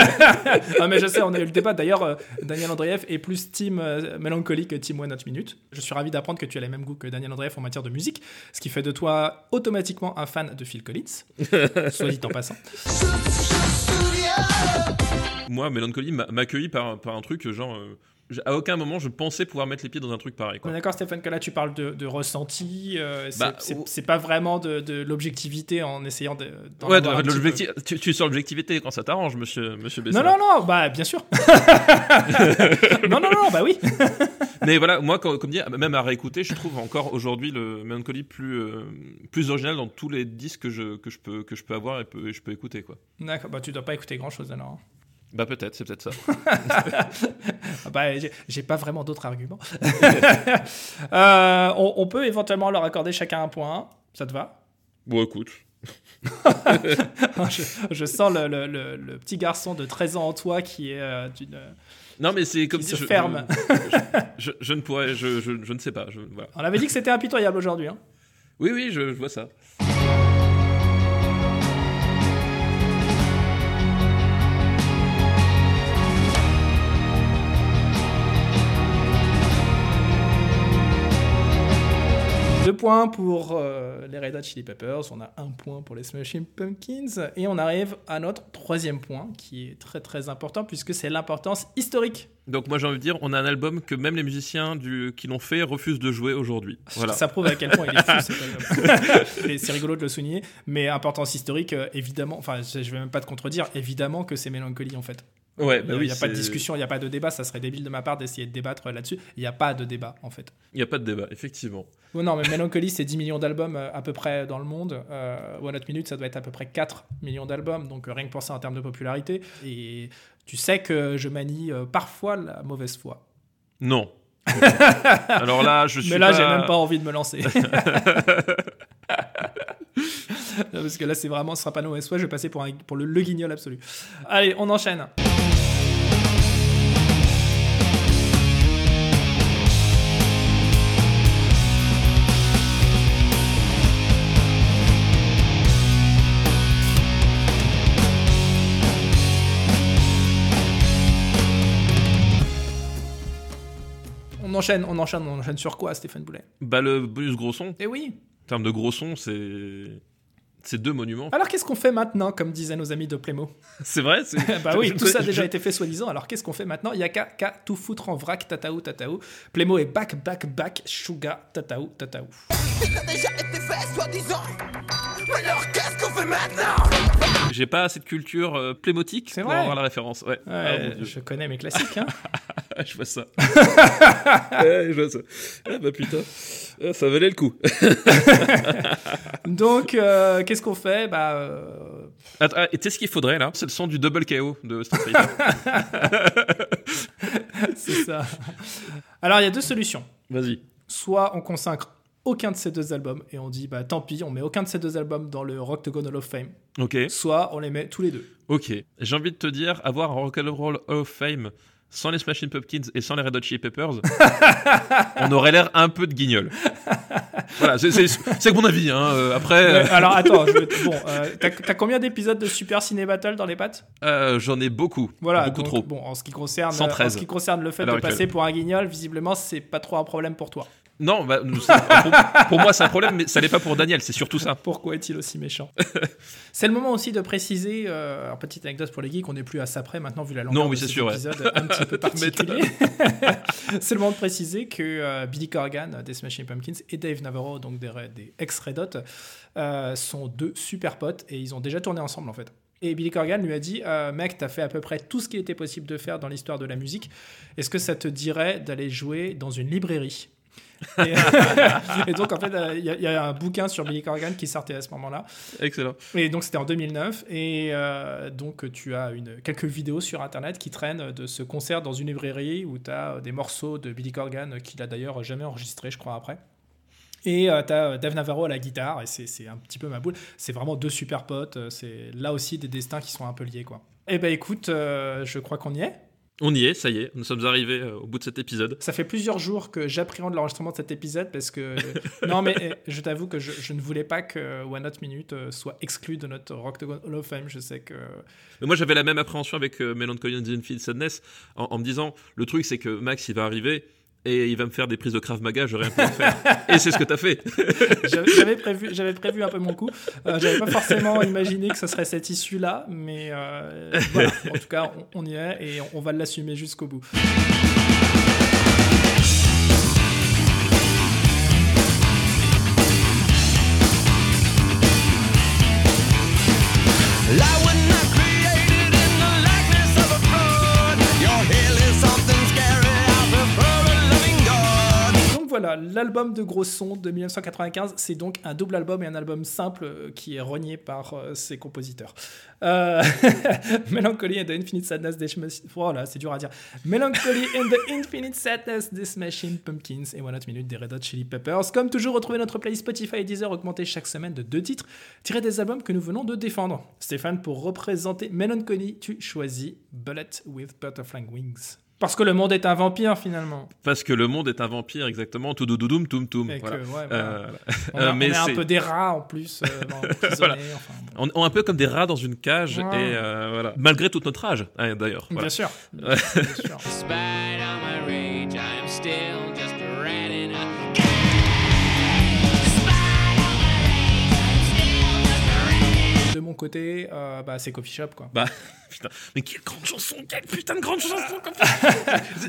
S1: ah, mais je sais, on a eu le débat. D'ailleurs, euh, Daniel Andreev est plus team euh, mélancolique que team One Hot Minute. Je suis ravi d'apprendre que tu as les mêmes goûts que Daniel Andreev en matière de musique, ce qui fait de toi automatiquement un fan de Phil Collins, soit dit en passant.
S2: moi, Melancholy m'a accueilli par, par un truc genre. euh, à aucun moment je pensais pouvoir mettre les pieds dans un truc pareil.
S1: D'accord, Stéphane, que là tu parles de, de ressenti. euh, c'est
S2: Bah,
S1: c'est-
S2: ou-
S1: pas vraiment de, de l'objectivité en essayant de.
S2: Ouais, de- de tu, tu es sur l'objectivité quand ça t'arrange, monsieur, monsieur
S1: Non,
S2: Bessard.
S1: non, non, bah bien sûr. non, non, non, bah oui.
S2: Mais voilà, moi, quand- comme dit, même à réécouter, je trouve encore aujourd'hui le Melancholy plus, euh, plus original dans tous les disques que je, que je, peux, que je peux avoir et, peux- et je peux écouter.
S1: D'accord, bah tu dois pas écouter grand chose alors. hein.
S2: Bah peut-être, c'est peut-être ça.
S1: Ah Bah, j'ai- pas vraiment d'autres arguments. Euh, on, on peut éventuellement leur accorder chacun un point. Ça te va?
S2: Bon, écoute.
S1: je, je sens le, le- le- le petit garçon de 13 ans en toi qui est euh, d'une.
S2: Non, mais c'est comme
S1: se
S2: je,
S1: ferme.
S2: Je, je- je ne pourrais, je, ne sais pas. Voilà.
S1: On avait dit que c'était impitoyable aujourd'hui. Hein.
S2: Oui, oui, je vois ça.
S1: Deux points pour euh, les Red Hot Chili Peppers, on a un point pour les Smashing Pumpkins, et on arrive à notre troisième point, qui est très très important, puisque c'est l'importance historique.
S2: Donc moi j'ai envie de dire, on a un album que même les musiciens du... qui l'ont fait refusent de jouer aujourd'hui. Voilà.
S1: Ça prouve à quel point il est fou, cet album. Et c'est rigolo de le souligner, mais importance historique, euh, évidemment, enfin je je vais même pas te contredire, évidemment que c'est Mélancolie en fait.
S2: Ouais,
S1: Il
S2: bah
S1: n'y
S2: oui,
S1: a pas de discussion, il n'y a pas de débat, ça serait débile de ma part d'essayer de débattre là-dessus. Il n'y a pas de débat en fait.
S2: Il n'y a pas de débat, effectivement.
S1: Oh non, mais Melancholy, c'est 10 millions d'albums euh, à peu près dans le monde. Euh, One Hot Minute, ça doit être à peu près 4 millions d'albums, donc euh, rien que pour ça en termes de popularité. Et tu sais que je manie euh, parfois la mauvaise foi.
S2: Non. Alors là, je suis
S1: Mais là,
S2: pas...
S1: j'ai même pas envie de me lancer. Parce que là, c'est vraiment, ce sera pas mauvaise foi, je vais passer pour, un- pour le, le guignol absolu. Allez, on enchaîne. On enchaîne, on enchaîne, on enchaîne sur quoi, Stéphane Boulet?
S2: Bah le bonus gros son,
S1: Eh oui
S2: en termes de gros son, c'est... C'est deux monuments.
S1: Alors qu'est-ce qu'on fait maintenant, comme disaient nos amis de Playmo
S2: C'est vrai c'est-
S1: Bah oui, tout ça a déjà été fait soi-disant, alors qu'est-ce qu'on fait maintenant? Il y a qu'à tout foutre en vrac, tataou, tataou. Playmo est back, back, back, Suga, tataou, tataou.
S3: Ça a déjà été fait, soi-disant. Mais alors, qu'est-ce qu'on fait maintenant?
S2: J'ai pas assez de culture euh, plémotique
S1: C'est
S2: pour
S1: vrai
S2: avoir la référence. Ouais. Ah,
S1: Ouais, je connais mes classiques, hein.
S2: je vois ça. Ouais, je vois ça. Ah bah putain, Ah, ça valait le coup.
S1: Donc, euh, qu'est-ce qu'on fait? Bah, euh,
S2: Attends, ah, et tu sais ce qu'il faudrait là? C'est le son du double KO de Street Fighter.
S1: c'est ça. Alors, il y a deux solutions.
S2: Vas-y.
S1: Soit on consacre aucun de ces deux albums et on dit, bah tant pis, on met aucun de ces deux albums dans le Rock to Go Hall of Fame.
S2: Ok.
S1: Soit on les met tous les deux.
S2: Ok. J'ai envie de te dire, avoir un Rock and Roll Hall of Fame sans les Smashing Pumpkins et sans les Red Hot Chili Peppers, on aurait l'air un peu de guignol. voilà, c'est- mon avis. Hein. Euh, Après,
S1: Ouais, alors, attends, te- bon, euh, t'as combien d'épisodes de Super Ciné Battle dans les pattes?
S2: Euh, j'en ai beaucoup.
S1: Voilà,
S2: beaucoup
S1: donc,
S2: trop.
S1: Bon, en ce qui concerne,
S2: 113
S1: en ce qui concerne le fait de passer pour un guignol, visiblement, c'est pas trop un problème pour toi.
S2: Non, bah, nous, pour, pour moi c'est un problème, mais ça l'est pas pour Daniel, c'est surtout ça.
S1: Pourquoi est-il aussi méchant? C'est le moment aussi de préciser, euh, petite anecdote pour les geeks, on n'est plus à ça près maintenant vu la longueur
S2: Non, oui,
S1: de cet
S2: ouais.
S1: épisode un petit peu particulier. c'est le moment de préciser que euh, Billy Corgan des Smashing Pumpkins et Dave Navarro, donc des, des ex-Red Hot, euh, sont deux super potes et ils ont déjà tourné ensemble en fait. Et Billy Corgan lui a dit euh, Mec, t'as fait à peu près tout ce qu'il était possible de faire dans l'histoire de la musique. Est-ce que ça te dirait d'aller jouer dans une librairie? Et, et donc, en fait, euh, il y, a- il y a un bouquin sur Billy Corgan qui sortait à ce moment-là.
S2: Excellent.
S1: Et donc, c'était en 2009. Et euh, donc, tu as une, quelques vidéos sur Internet qui traînent de ce concert dans une librairie où tu as des morceaux de Billy Corgan qu'il a d'ailleurs jamais enregistré, je crois, après. Et tu as Dave Navarro à la guitare, et c'est un petit peu ma boule. C'est vraiment deux super potes. euh, C'est là aussi des destins qui sont un peu liés, quoi. Eh ben écoute, euh, je crois qu'on y est.
S2: On y est, ça y est, nous sommes arrivés euh, au bout de cet épisode.
S1: Ça fait plusieurs jours que j'appréhende l'enregistrement de cet épisode parce que. non, mais eh, je t'avoue que je, je ne voulais pas que One Hot Minute euh, soit exclu de notre Go Hall of Fame. Je sais que.
S2: Mais moi j'avais la même appréhension avec euh, Melancholy and the Infinite Sadness en, en me disant le truc c'est que Max il va arriver et il va me faire des prises de Krav Maga, j'aurais rien pu faire. et c'est ce que t'as fait.
S1: J'avais j'avais prévu, j'avais prévu un peu mon coup. Euh, J'avais pas forcément imaginé que ce serait cette issue-là, mais euh, voilà. En tout cas, on, on y est et on, on va l'assumer jusqu'au bout. L'album de gros son de 1995, c'est donc un double album et un album simple euh, qui est renié par euh, ses compositeurs. Euh, Melancholy and the Infinite Sadness des. Voilà, c'est dur à dire. Melancholy and the Infinite Sadness des Smashing Pumpkins et One Hot Minute des Red Hot Chili Peppers. Comme toujours, retrouvez notre playlist Spotify et Deezer augmentée chaque semaine de deux titres tirés des albums que nous venons de défendre. Stéphane, pour représenter Melancholy, tu choisis Bullet with Butterfly Wings. Parce que le monde est un vampire finalement.
S2: Parce que le monde est un vampire exactement, tout doudoudoum, toum toum. Voilà.
S1: ouais, voilà.
S2: Euh,
S1: On, a-
S2: mais
S1: on est un peu des rats en plus, euh, emprisonnés,
S2: Voilà.
S1: enfin, bon.
S2: on, on est un peu comme des rats dans une cage
S1: Ouais.
S2: et euh, voilà. Malgré tout notre âge, hein, d'ailleurs. Voilà.
S1: Bien sûr. Bien sûr, mon côté, euh, bah, c'est Coffee Shop, quoi.
S2: Bah, putain, mais quelle grande chanson, quelle putain de grande chanson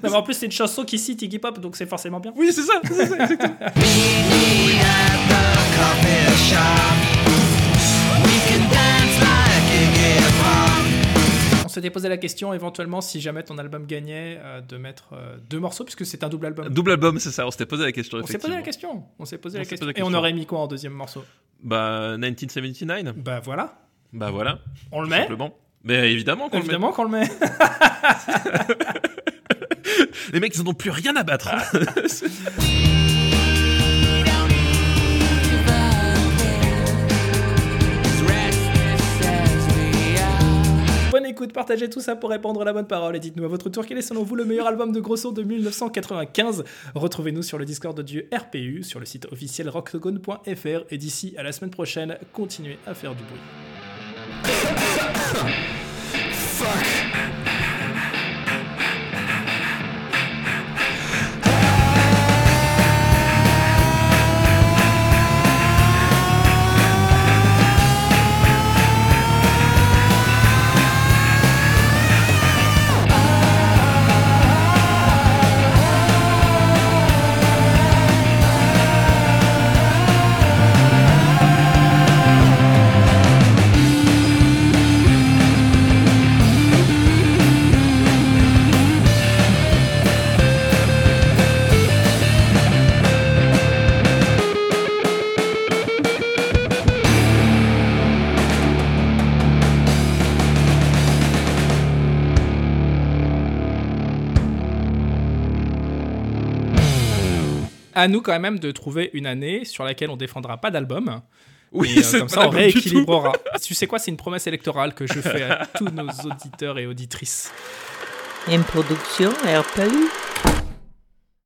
S1: Non, mais en plus, c'est une chanson qui cite Iggy Pop, donc c'est forcément bien.
S2: Oui, c'est ça, c'est ça, exactement.
S1: On s'était posé la question, éventuellement, si jamais ton album gagnait, euh, de mettre euh, deux morceaux, puisque c'est un double album.
S2: Double album, c'est ça, on s'était posé la question,
S1: On s'est posé la question. On s'est posé la question. Et on aurait mis quoi en deuxième morceau?
S2: Bah, 1979
S1: Bah voilà.
S2: Bah voilà,
S1: On le met
S2: simplement. Mais évidemment qu'on le met.
S1: Évidemment qu'on le met.
S2: Les mecs, ils n'en ont plus rien à battre. hein.
S1: Bonne écoute, partagez tout ça pour répandre la bonne parole et dites-nous à votre tour quel est selon vous le meilleur album de gros son de 1995. Retrouvez-nous sur le Discord du RPU, sur le site officiel rockzone.fr et d'ici à la semaine prochaine, continuez à faire du bruit. Yeah. À nous quand même de trouver une année sur laquelle on défendra pas d'album.
S2: Oui,
S1: Et, euh,
S2: c'est
S1: comme ça, on rééquilibrera. tu sais quoi, c'est une promesse électorale que je fais à tous nos auditeurs et auditrices.
S7: Une production RPU.